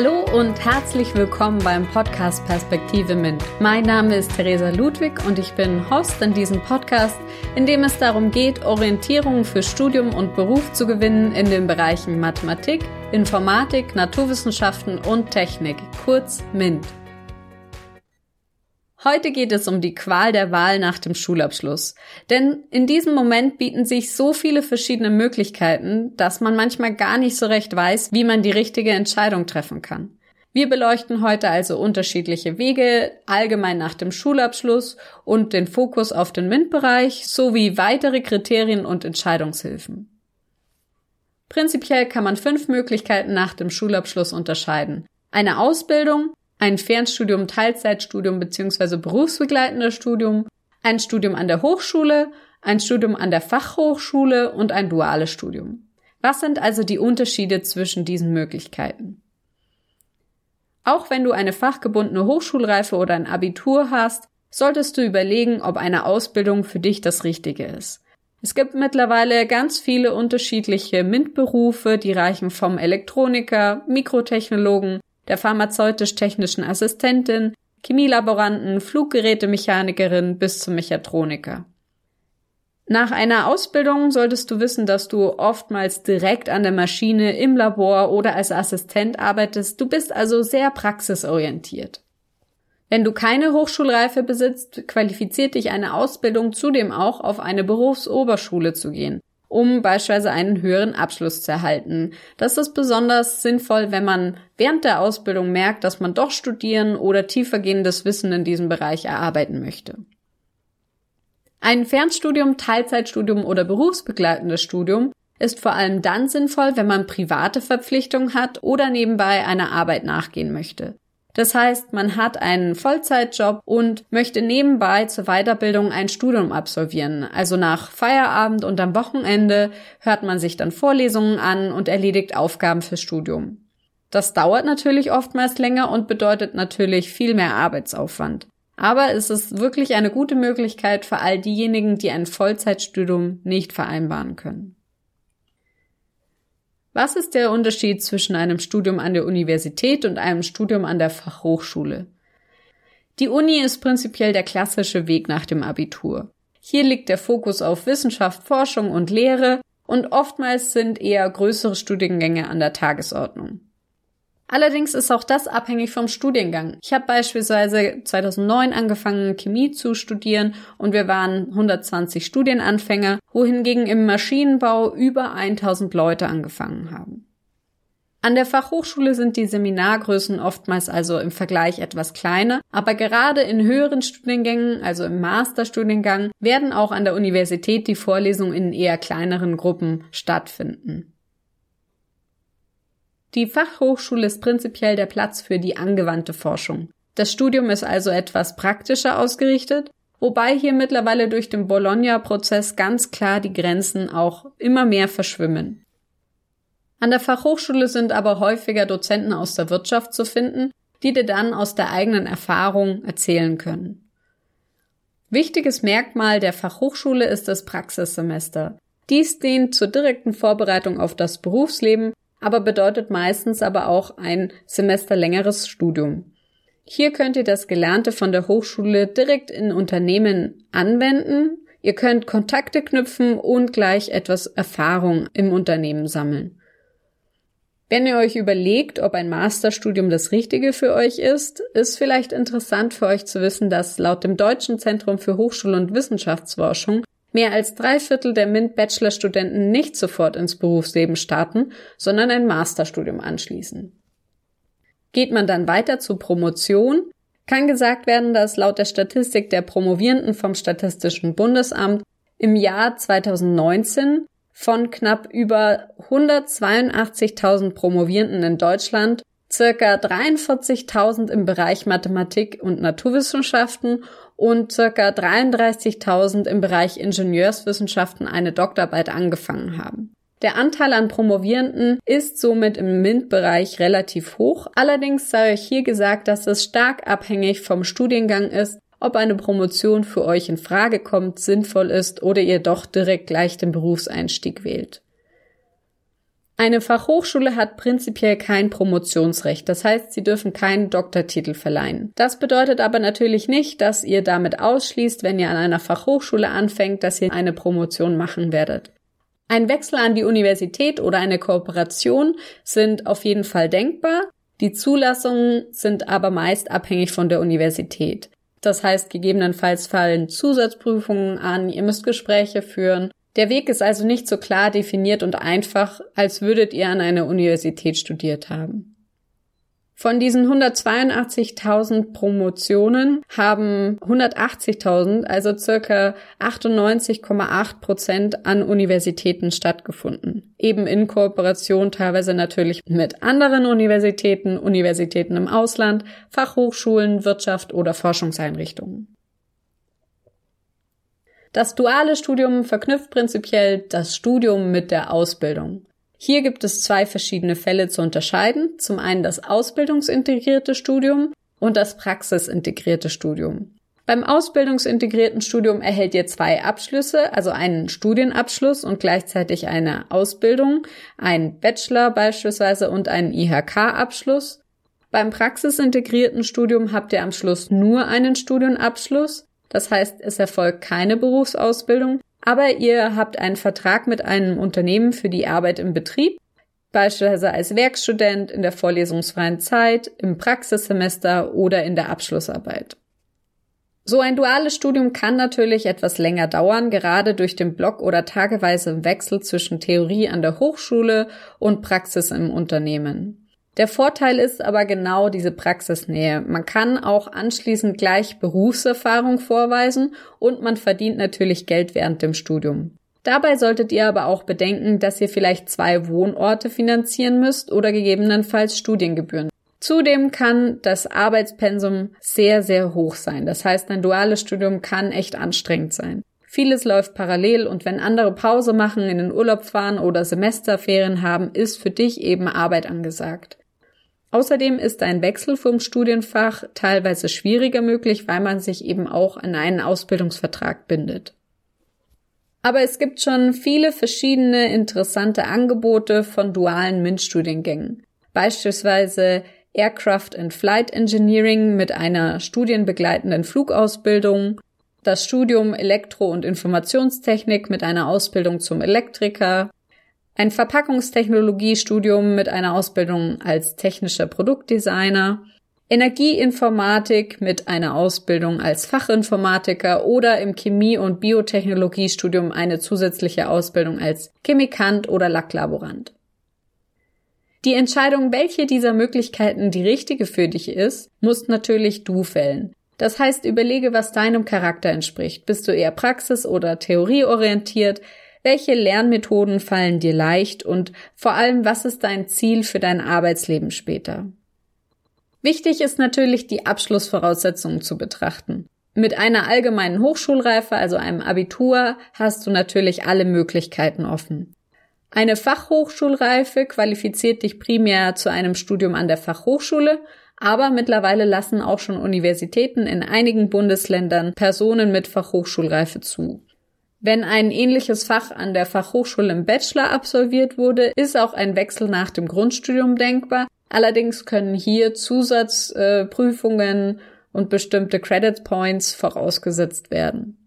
Hallo und herzlich willkommen beim Podcast Perspektive MINT. Mein Name ist Theresa Ludwig und ich bin Host in diesem Podcast, in dem es darum geht, Orientierung für Studium und Beruf zu gewinnen in den Bereichen Mathematik, Informatik, Naturwissenschaften und Technik, kurz MINT. Heute geht es um die Qual der Wahl nach dem Schulabschluss. Denn in diesem Moment bieten sich so viele verschiedene Möglichkeiten, dass man manchmal gar nicht so recht weiß, wie man die richtige Entscheidung treffen kann. Wir beleuchten heute also unterschiedliche Wege, allgemein nach dem Schulabschluss und den Fokus auf den MINT-Bereich sowie weitere Kriterien und Entscheidungshilfen. Prinzipiell kann man fünf Möglichkeiten nach dem Schulabschluss unterscheiden. Eine Ausbildung, ein Fernstudium, Teilzeitstudium bzw. berufsbegleitendes Studium, ein Studium an der Hochschule, ein Studium an der Fachhochschule und ein duales Studium. Was sind also die Unterschiede zwischen diesen Möglichkeiten? Auch wenn du eine fachgebundene Hochschulreife oder ein Abitur hast, solltest du überlegen, ob eine Ausbildung für dich das Richtige ist. Es gibt mittlerweile ganz viele unterschiedliche MINT-Berufe, die reichen vom Elektroniker, Mikrotechnologen, der pharmazeutisch-technischen Assistentin, Chemielaboranten, Fluggerätemechanikerin bis zum Mechatroniker. Nach einer Ausbildung solltest du wissen, dass du oftmals direkt an der Maschine im Labor oder als Assistent arbeitest. Du bist also sehr praxisorientiert. Wenn du keine Hochschulreife besitzt, qualifiziert dich eine Ausbildung zudem auch auf eine Berufsoberschule zu gehen um beispielsweise einen höheren Abschluss zu erhalten. Das ist besonders sinnvoll, wenn man während der Ausbildung merkt, dass man doch studieren oder tiefergehendes Wissen in diesem Bereich erarbeiten möchte. Ein Fernstudium, Teilzeitstudium oder berufsbegleitendes Studium ist vor allem dann sinnvoll, wenn man private Verpflichtungen hat oder nebenbei einer Arbeit nachgehen möchte. Das heißt, man hat einen Vollzeitjob und möchte nebenbei zur Weiterbildung ein Studium absolvieren. Also nach Feierabend und am Wochenende hört man sich dann Vorlesungen an und erledigt Aufgaben fürs Studium. Das dauert natürlich oftmals länger und bedeutet natürlich viel mehr Arbeitsaufwand. Aber es ist wirklich eine gute Möglichkeit für all diejenigen, die ein Vollzeitstudium nicht vereinbaren können. Was ist der Unterschied zwischen einem Studium an der Universität und einem Studium an der Fachhochschule? Die Uni ist prinzipiell der klassische Weg nach dem Abitur. Hier liegt der Fokus auf Wissenschaft, Forschung und Lehre und oftmals sind eher größere Studiengänge an der Tagesordnung. Allerdings ist auch das abhängig vom Studiengang. Ich habe beispielsweise 2009 angefangen, Chemie zu studieren und wir waren 120 Studienanfänger, wohingegen im Maschinenbau über 1000 Leute angefangen haben. An der Fachhochschule sind die Seminargrößen oftmals also im Vergleich etwas kleiner, aber gerade in höheren Studiengängen, also im Masterstudiengang, werden auch an der Universität die Vorlesungen in eher kleineren Gruppen stattfinden. Die Fachhochschule ist prinzipiell der Platz für die angewandte Forschung. Das Studium ist also etwas praktischer ausgerichtet, wobei hier mittlerweile durch den Bologna-Prozess ganz klar die Grenzen auch immer mehr verschwimmen. An der Fachhochschule sind aber häufiger Dozenten aus der Wirtschaft zu finden, die dir dann aus der eigenen Erfahrung erzählen können. Wichtiges Merkmal der Fachhochschule ist das Praxissemester. Dies dient zur direkten Vorbereitung auf das Berufsleben aber bedeutet meistens aber auch ein Semester längeres Studium. Hier könnt ihr das Gelernte von der Hochschule direkt in Unternehmen anwenden. Ihr könnt Kontakte knüpfen und gleich etwas Erfahrung im Unternehmen sammeln. Wenn ihr euch überlegt, ob ein Masterstudium das Richtige für euch ist, ist vielleicht interessant für euch zu wissen, dass laut dem Deutschen Zentrum für Hochschul- und Wissenschaftsforschung Mehr als drei Viertel der MINT-Bachelorstudenten nicht sofort ins Berufsleben starten, sondern ein Masterstudium anschließen. Geht man dann weiter zur Promotion, kann gesagt werden, dass laut der Statistik der Promovierenden vom Statistischen Bundesamt im Jahr 2019 von knapp über 182.000 Promovierenden in Deutschland circa 43.000 im Bereich Mathematik und Naturwissenschaften und circa 33.000 im Bereich Ingenieurswissenschaften eine Doktorarbeit angefangen haben. Der Anteil an Promovierenden ist somit im MINT-Bereich relativ hoch. Allerdings sei euch hier gesagt, dass es stark abhängig vom Studiengang ist, ob eine Promotion für euch in Frage kommt, sinnvoll ist oder ihr doch direkt gleich den Berufseinstieg wählt. Eine Fachhochschule hat prinzipiell kein Promotionsrecht, das heißt, sie dürfen keinen Doktortitel verleihen. Das bedeutet aber natürlich nicht, dass ihr damit ausschließt, wenn ihr an einer Fachhochschule anfängt, dass ihr eine Promotion machen werdet. Ein Wechsel an die Universität oder eine Kooperation sind auf jeden Fall denkbar. Die Zulassungen sind aber meist abhängig von der Universität. Das heißt, gegebenenfalls fallen Zusatzprüfungen an, ihr müsst Gespräche führen der Weg ist also nicht so klar definiert und einfach, als würdet ihr an einer Universität studiert haben. Von diesen 182.000 Promotionen haben 180.000, also circa 98,8 Prozent an Universitäten stattgefunden. Eben in Kooperation teilweise natürlich mit anderen Universitäten, Universitäten im Ausland, Fachhochschulen, Wirtschaft oder Forschungseinrichtungen. Das duale Studium verknüpft prinzipiell das Studium mit der Ausbildung. Hier gibt es zwei verschiedene Fälle zu unterscheiden. Zum einen das ausbildungsintegrierte Studium und das praxisintegrierte Studium. Beim ausbildungsintegrierten Studium erhält ihr zwei Abschlüsse, also einen Studienabschluss und gleichzeitig eine Ausbildung, einen Bachelor beispielsweise und einen IHK-Abschluss. Beim praxisintegrierten Studium habt ihr am Schluss nur einen Studienabschluss das heißt, es erfolgt keine Berufsausbildung, aber ihr habt einen Vertrag mit einem Unternehmen für die Arbeit im Betrieb, beispielsweise als Werkstudent in der vorlesungsfreien Zeit, im Praxissemester oder in der Abschlussarbeit. So ein duales Studium kann natürlich etwas länger dauern, gerade durch den Block- oder tageweise Wechsel zwischen Theorie an der Hochschule und Praxis im Unternehmen. Der Vorteil ist aber genau diese Praxisnähe. Man kann auch anschließend gleich Berufserfahrung vorweisen und man verdient natürlich Geld während dem Studium. Dabei solltet ihr aber auch bedenken, dass ihr vielleicht zwei Wohnorte finanzieren müsst oder gegebenenfalls Studiengebühren. Zudem kann das Arbeitspensum sehr, sehr hoch sein. Das heißt, ein duales Studium kann echt anstrengend sein. Vieles läuft parallel und wenn andere Pause machen, in den Urlaub fahren oder Semesterferien haben, ist für dich eben Arbeit angesagt. Außerdem ist ein Wechsel vom Studienfach teilweise schwieriger möglich, weil man sich eben auch an einen Ausbildungsvertrag bindet. Aber es gibt schon viele verschiedene interessante Angebote von dualen MINT-Studiengängen. Beispielsweise Aircraft and Flight Engineering mit einer studienbegleitenden Flugausbildung, das Studium Elektro- und Informationstechnik mit einer Ausbildung zum Elektriker, ein Verpackungstechnologiestudium mit einer Ausbildung als technischer Produktdesigner, Energieinformatik mit einer Ausbildung als Fachinformatiker oder im Chemie- und Biotechnologiestudium eine zusätzliche Ausbildung als Chemikant oder Lacklaborant. Die Entscheidung, welche dieser Möglichkeiten die richtige für dich ist, musst natürlich du fällen. Das heißt, überlege, was deinem Charakter entspricht. Bist du eher praxis- oder theorieorientiert? Welche Lernmethoden fallen dir leicht und vor allem, was ist dein Ziel für dein Arbeitsleben später? Wichtig ist natürlich, die Abschlussvoraussetzungen zu betrachten. Mit einer allgemeinen Hochschulreife, also einem Abitur, hast du natürlich alle Möglichkeiten offen. Eine Fachhochschulreife qualifiziert dich primär zu einem Studium an der Fachhochschule, aber mittlerweile lassen auch schon Universitäten in einigen Bundesländern Personen mit Fachhochschulreife zu. Wenn ein ähnliches Fach an der Fachhochschule im Bachelor absolviert wurde, ist auch ein Wechsel nach dem Grundstudium denkbar. Allerdings können hier Zusatzprüfungen äh, und bestimmte Credit Points vorausgesetzt werden.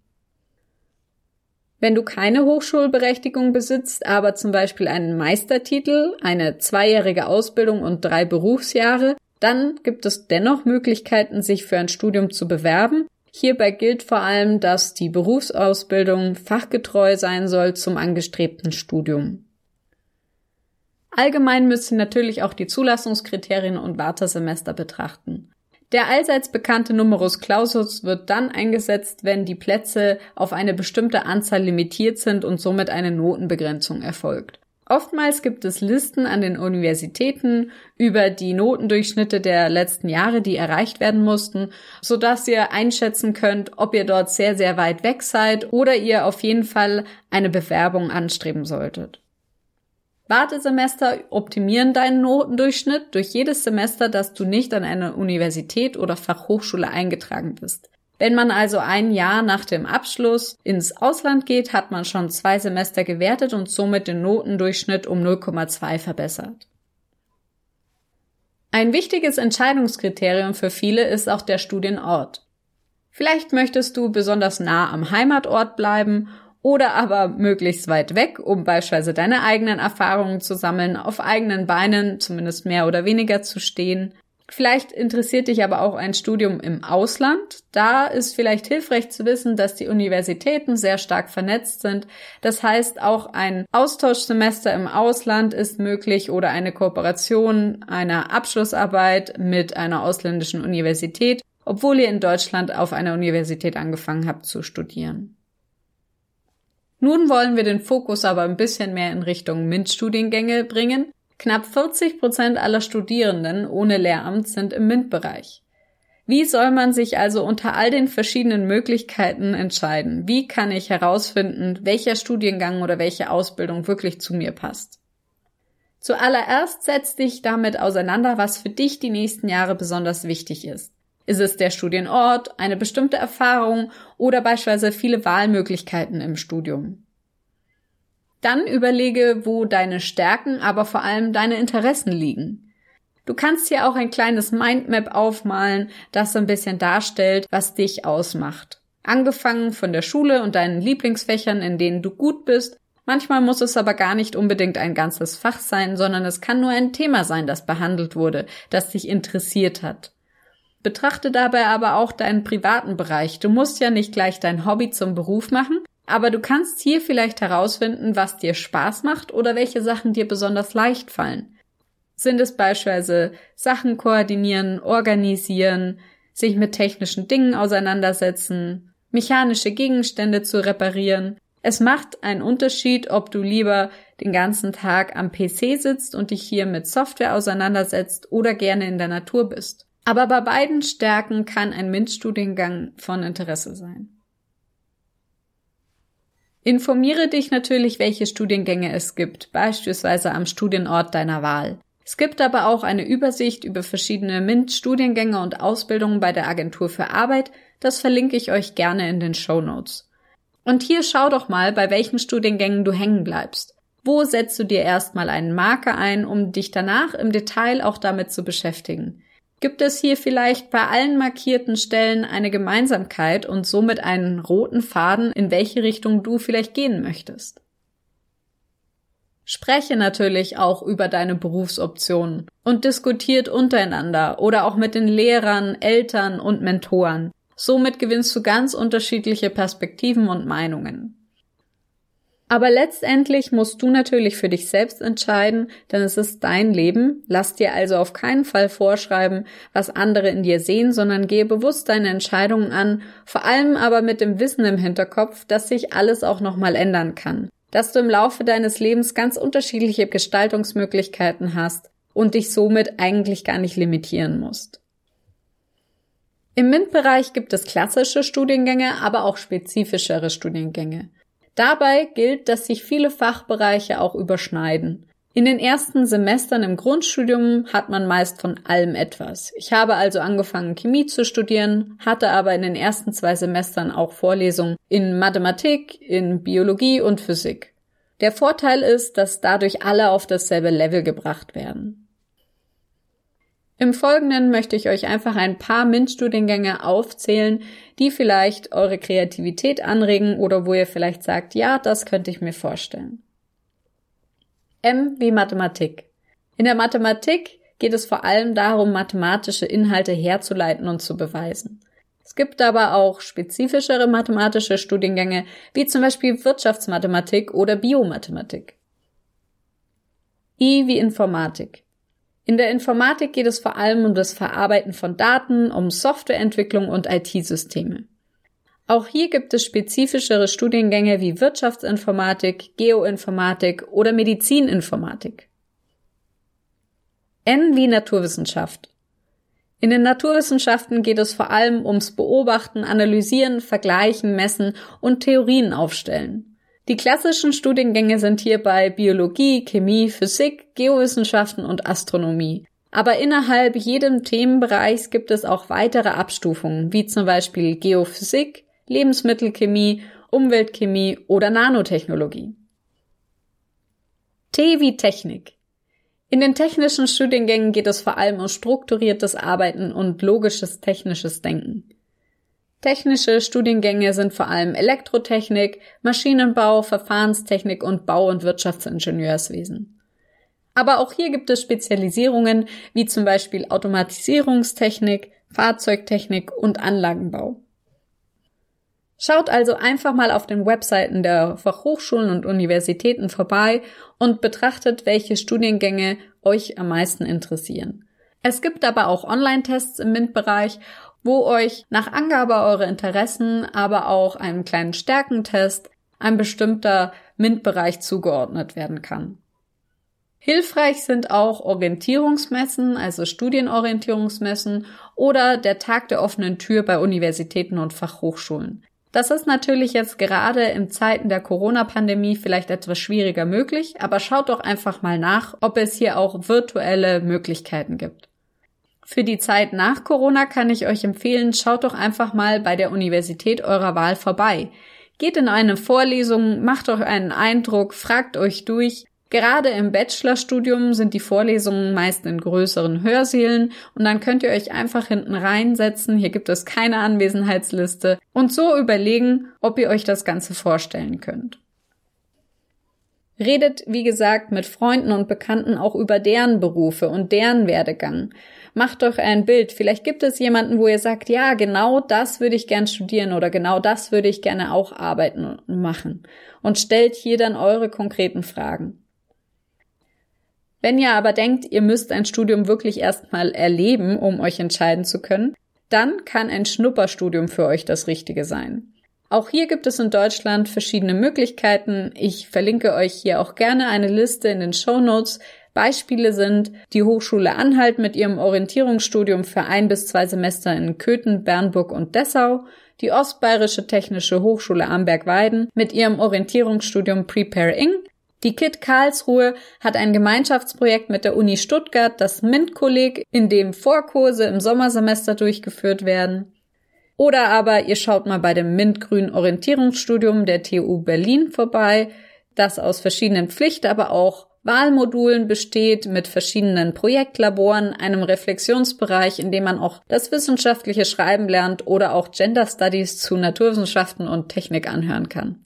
Wenn du keine Hochschulberechtigung besitzt, aber zum Beispiel einen Meistertitel, eine zweijährige Ausbildung und drei Berufsjahre, dann gibt es dennoch Möglichkeiten, sich für ein Studium zu bewerben Hierbei gilt vor allem, dass die Berufsausbildung fachgetreu sein soll zum angestrebten Studium. Allgemein müsst ihr natürlich auch die Zulassungskriterien und Wartesemester betrachten. Der allseits bekannte Numerus Clausus wird dann eingesetzt, wenn die Plätze auf eine bestimmte Anzahl limitiert sind und somit eine Notenbegrenzung erfolgt. Oftmals gibt es Listen an den Universitäten über die Notendurchschnitte der letzten Jahre, die erreicht werden mussten, so dass ihr einschätzen könnt, ob ihr dort sehr, sehr weit weg seid oder ihr auf jeden Fall eine Bewerbung anstreben solltet. Wartesemester optimieren deinen Notendurchschnitt durch jedes Semester, dass du nicht an eine Universität oder Fachhochschule eingetragen bist. Wenn man also ein Jahr nach dem Abschluss ins Ausland geht, hat man schon zwei Semester gewertet und somit den Notendurchschnitt um 0,2 verbessert. Ein wichtiges Entscheidungskriterium für viele ist auch der Studienort. Vielleicht möchtest du besonders nah am Heimatort bleiben oder aber möglichst weit weg, um beispielsweise deine eigenen Erfahrungen zu sammeln, auf eigenen Beinen zumindest mehr oder weniger zu stehen. Vielleicht interessiert dich aber auch ein Studium im Ausland. Da ist vielleicht hilfreich zu wissen, dass die Universitäten sehr stark vernetzt sind. Das heißt, auch ein Austauschsemester im Ausland ist möglich oder eine Kooperation einer Abschlussarbeit mit einer ausländischen Universität, obwohl ihr in Deutschland auf einer Universität angefangen habt zu studieren. Nun wollen wir den Fokus aber ein bisschen mehr in Richtung MINT-Studiengänge bringen. Knapp 40 Prozent aller Studierenden ohne Lehramt sind im MINT-Bereich. Wie soll man sich also unter all den verschiedenen Möglichkeiten entscheiden? Wie kann ich herausfinden, welcher Studiengang oder welche Ausbildung wirklich zu mir passt? Zuallererst setz dich damit auseinander, was für dich die nächsten Jahre besonders wichtig ist. Ist es der Studienort, eine bestimmte Erfahrung oder beispielsweise viele Wahlmöglichkeiten im Studium? Dann überlege, wo deine Stärken, aber vor allem deine Interessen liegen. Du kannst hier auch ein kleines Mindmap aufmalen, das so ein bisschen darstellt, was dich ausmacht. Angefangen von der Schule und deinen Lieblingsfächern, in denen du gut bist. Manchmal muss es aber gar nicht unbedingt ein ganzes Fach sein, sondern es kann nur ein Thema sein, das behandelt wurde, das dich interessiert hat. Betrachte dabei aber auch deinen privaten Bereich. Du musst ja nicht gleich dein Hobby zum Beruf machen, aber du kannst hier vielleicht herausfinden, was dir Spaß macht oder welche Sachen dir besonders leicht fallen. Sind es beispielsweise Sachen koordinieren, organisieren, sich mit technischen Dingen auseinandersetzen, mechanische Gegenstände zu reparieren? Es macht einen Unterschied, ob du lieber den ganzen Tag am PC sitzt und dich hier mit Software auseinandersetzt oder gerne in der Natur bist. Aber bei beiden Stärken kann ein MINT-Studiengang von Interesse sein. Informiere dich natürlich, welche Studiengänge es gibt, beispielsweise am Studienort deiner Wahl. Es gibt aber auch eine Übersicht über verschiedene MINT-Studiengänge und Ausbildungen bei der Agentur für Arbeit. Das verlinke ich euch gerne in den Show Notes. Und hier schau doch mal, bei welchen Studiengängen du hängen bleibst. Wo setzt du dir erstmal einen Marker ein, um dich danach im Detail auch damit zu beschäftigen? Gibt es hier vielleicht bei allen markierten Stellen eine Gemeinsamkeit und somit einen roten Faden, in welche Richtung du vielleicht gehen möchtest? Spreche natürlich auch über deine Berufsoptionen und diskutiert untereinander oder auch mit den Lehrern, Eltern und Mentoren. Somit gewinnst du ganz unterschiedliche Perspektiven und Meinungen. Aber letztendlich musst du natürlich für dich selbst entscheiden, denn es ist dein Leben. Lass dir also auf keinen Fall vorschreiben, was andere in dir sehen, sondern gehe bewusst deine Entscheidungen an, vor allem aber mit dem Wissen im Hinterkopf, dass sich alles auch nochmal ändern kann. Dass du im Laufe deines Lebens ganz unterschiedliche Gestaltungsmöglichkeiten hast und dich somit eigentlich gar nicht limitieren musst. Im MINT-Bereich gibt es klassische Studiengänge, aber auch spezifischere Studiengänge. Dabei gilt, dass sich viele Fachbereiche auch überschneiden. In den ersten Semestern im Grundstudium hat man meist von allem etwas. Ich habe also angefangen, Chemie zu studieren, hatte aber in den ersten zwei Semestern auch Vorlesungen in Mathematik, in Biologie und Physik. Der Vorteil ist, dass dadurch alle auf dasselbe Level gebracht werden. Im Folgenden möchte ich euch einfach ein paar MINT-Studiengänge aufzählen, die vielleicht eure Kreativität anregen oder wo ihr vielleicht sagt, ja, das könnte ich mir vorstellen. M wie Mathematik. In der Mathematik geht es vor allem darum, mathematische Inhalte herzuleiten und zu beweisen. Es gibt aber auch spezifischere mathematische Studiengänge, wie zum Beispiel Wirtschaftsmathematik oder Biomathematik. I wie Informatik. In der Informatik geht es vor allem um das Verarbeiten von Daten, um Softwareentwicklung und IT-Systeme. Auch hier gibt es spezifischere Studiengänge wie Wirtschaftsinformatik, Geoinformatik oder Medizininformatik. N wie Naturwissenschaft. In den Naturwissenschaften geht es vor allem ums Beobachten, Analysieren, Vergleichen, Messen und Theorien aufstellen. Die klassischen Studiengänge sind hierbei Biologie, Chemie, Physik, Geowissenschaften und Astronomie. Aber innerhalb jedem Themenbereichs gibt es auch weitere Abstufungen, wie zum Beispiel Geophysik, Lebensmittelchemie, Umweltchemie oder Nanotechnologie. T wie Technik. In den technischen Studiengängen geht es vor allem um strukturiertes Arbeiten und logisches technisches Denken. Technische Studiengänge sind vor allem Elektrotechnik, Maschinenbau, Verfahrenstechnik und Bau- und Wirtschaftsingenieurswesen. Aber auch hier gibt es Spezialisierungen wie zum Beispiel Automatisierungstechnik, Fahrzeugtechnik und Anlagenbau. Schaut also einfach mal auf den Webseiten der Fachhochschulen und Universitäten vorbei und betrachtet, welche Studiengänge euch am meisten interessieren. Es gibt aber auch Online-Tests im MINT-Bereich, wo euch nach Angabe eurer Interessen, aber auch einem kleinen Stärkentest ein bestimmter MINT-Bereich zugeordnet werden kann. Hilfreich sind auch Orientierungsmessen, also Studienorientierungsmessen oder der Tag der offenen Tür bei Universitäten und Fachhochschulen. Das ist natürlich jetzt gerade in Zeiten der Corona-Pandemie vielleicht etwas schwieriger möglich, aber schaut doch einfach mal nach, ob es hier auch virtuelle Möglichkeiten gibt. Für die Zeit nach Corona kann ich euch empfehlen, schaut doch einfach mal bei der Universität eurer Wahl vorbei. Geht in eine Vorlesung, macht euch einen Eindruck, fragt euch durch, Gerade im Bachelorstudium sind die Vorlesungen meist in größeren Hörsälen und dann könnt ihr euch einfach hinten reinsetzen. Hier gibt es keine Anwesenheitsliste und so überlegen, ob ihr euch das Ganze vorstellen könnt. Redet, wie gesagt, mit Freunden und Bekannten auch über deren Berufe und deren Werdegang. Macht euch ein Bild. Vielleicht gibt es jemanden, wo ihr sagt, ja, genau das würde ich gern studieren oder genau das würde ich gerne auch arbeiten und machen. Und stellt hier dann eure konkreten Fragen. Wenn ihr aber denkt, ihr müsst ein Studium wirklich erstmal erleben, um euch entscheiden zu können, dann kann ein Schnupperstudium für euch das Richtige sein. Auch hier gibt es in Deutschland verschiedene Möglichkeiten. Ich verlinke euch hier auch gerne eine Liste in den Show Notes. Beispiele sind die Hochschule Anhalt mit ihrem Orientierungsstudium für ein bis zwei Semester in Köthen, Bernburg und Dessau, die Ostbayerische Technische Hochschule Amberg-Weiden mit ihrem Orientierungsstudium Prepare Ing die KIT Karlsruhe hat ein Gemeinschaftsprojekt mit der Uni Stuttgart, das MINT-Kolleg, in dem Vorkurse im Sommersemester durchgeführt werden. Oder aber ihr schaut mal bei dem MINT-Grün Orientierungsstudium der TU Berlin vorbei, das aus verschiedenen Pflicht, aber auch Wahlmodulen besteht mit verschiedenen Projektlaboren, einem Reflexionsbereich, in dem man auch das wissenschaftliche Schreiben lernt oder auch Gender Studies zu Naturwissenschaften und Technik anhören kann.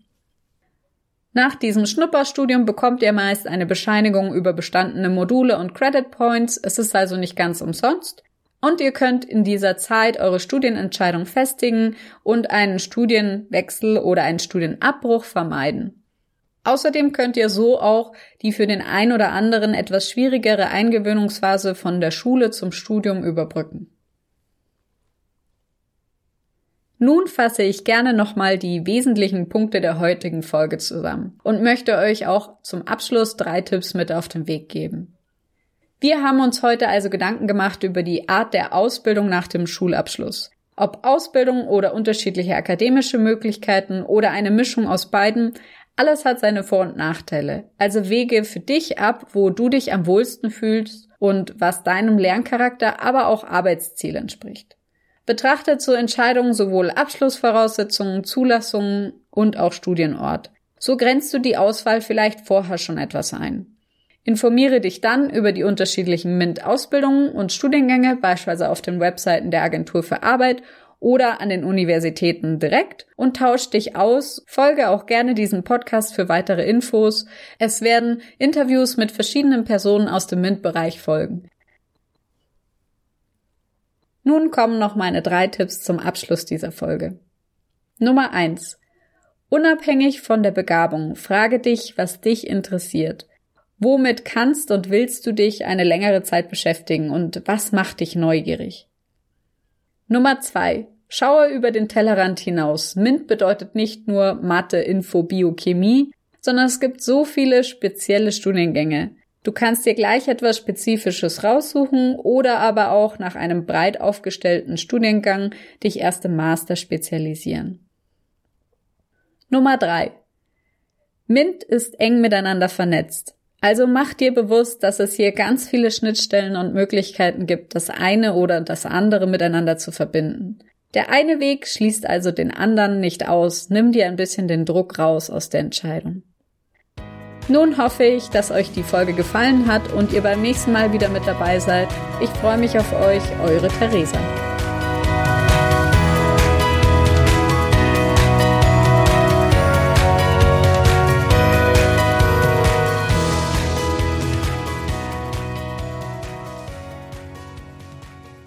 Nach diesem Schnupperstudium bekommt ihr meist eine Bescheinigung über bestandene Module und Credit Points. Es ist also nicht ganz umsonst. Und ihr könnt in dieser Zeit eure Studienentscheidung festigen und einen Studienwechsel oder einen Studienabbruch vermeiden. Außerdem könnt ihr so auch die für den ein oder anderen etwas schwierigere Eingewöhnungsphase von der Schule zum Studium überbrücken. Nun fasse ich gerne nochmal die wesentlichen Punkte der heutigen Folge zusammen und möchte euch auch zum Abschluss drei Tipps mit auf den Weg geben. Wir haben uns heute also Gedanken gemacht über die Art der Ausbildung nach dem Schulabschluss. Ob Ausbildung oder unterschiedliche akademische Möglichkeiten oder eine Mischung aus beiden, alles hat seine Vor- und Nachteile. Also wege für dich ab, wo du dich am wohlsten fühlst und was deinem Lerncharakter, aber auch Arbeitsziel entspricht. Betrachtet zur Entscheidung sowohl Abschlussvoraussetzungen, Zulassungen und auch Studienort. So grenzt du die Auswahl vielleicht vorher schon etwas ein. Informiere dich dann über die unterschiedlichen MINT-Ausbildungen und Studiengänge, beispielsweise auf den Webseiten der Agentur für Arbeit oder an den Universitäten direkt und tausch dich aus. Folge auch gerne diesem Podcast für weitere Infos. Es werden Interviews mit verschiedenen Personen aus dem MINT-Bereich folgen. Nun kommen noch meine drei Tipps zum Abschluss dieser Folge. Nummer eins: Unabhängig von der Begabung, frage dich, was dich interessiert. Womit kannst und willst du dich eine längere Zeit beschäftigen und was macht dich neugierig? Nummer zwei: Schaue über den Tellerrand hinaus. MINT bedeutet nicht nur Mathe, Info, Biochemie, sondern es gibt so viele spezielle Studiengänge. Du kannst dir gleich etwas Spezifisches raussuchen oder aber auch nach einem breit aufgestellten Studiengang dich erst im Master spezialisieren. Nummer drei: MINT ist eng miteinander vernetzt. Also mach dir bewusst, dass es hier ganz viele Schnittstellen und Möglichkeiten gibt, das eine oder das andere miteinander zu verbinden. Der eine Weg schließt also den anderen nicht aus, nimm dir ein bisschen den Druck raus aus der Entscheidung. Nun hoffe ich, dass euch die Folge gefallen hat und ihr beim nächsten Mal wieder mit dabei seid. Ich freue mich auf euch, eure Theresa.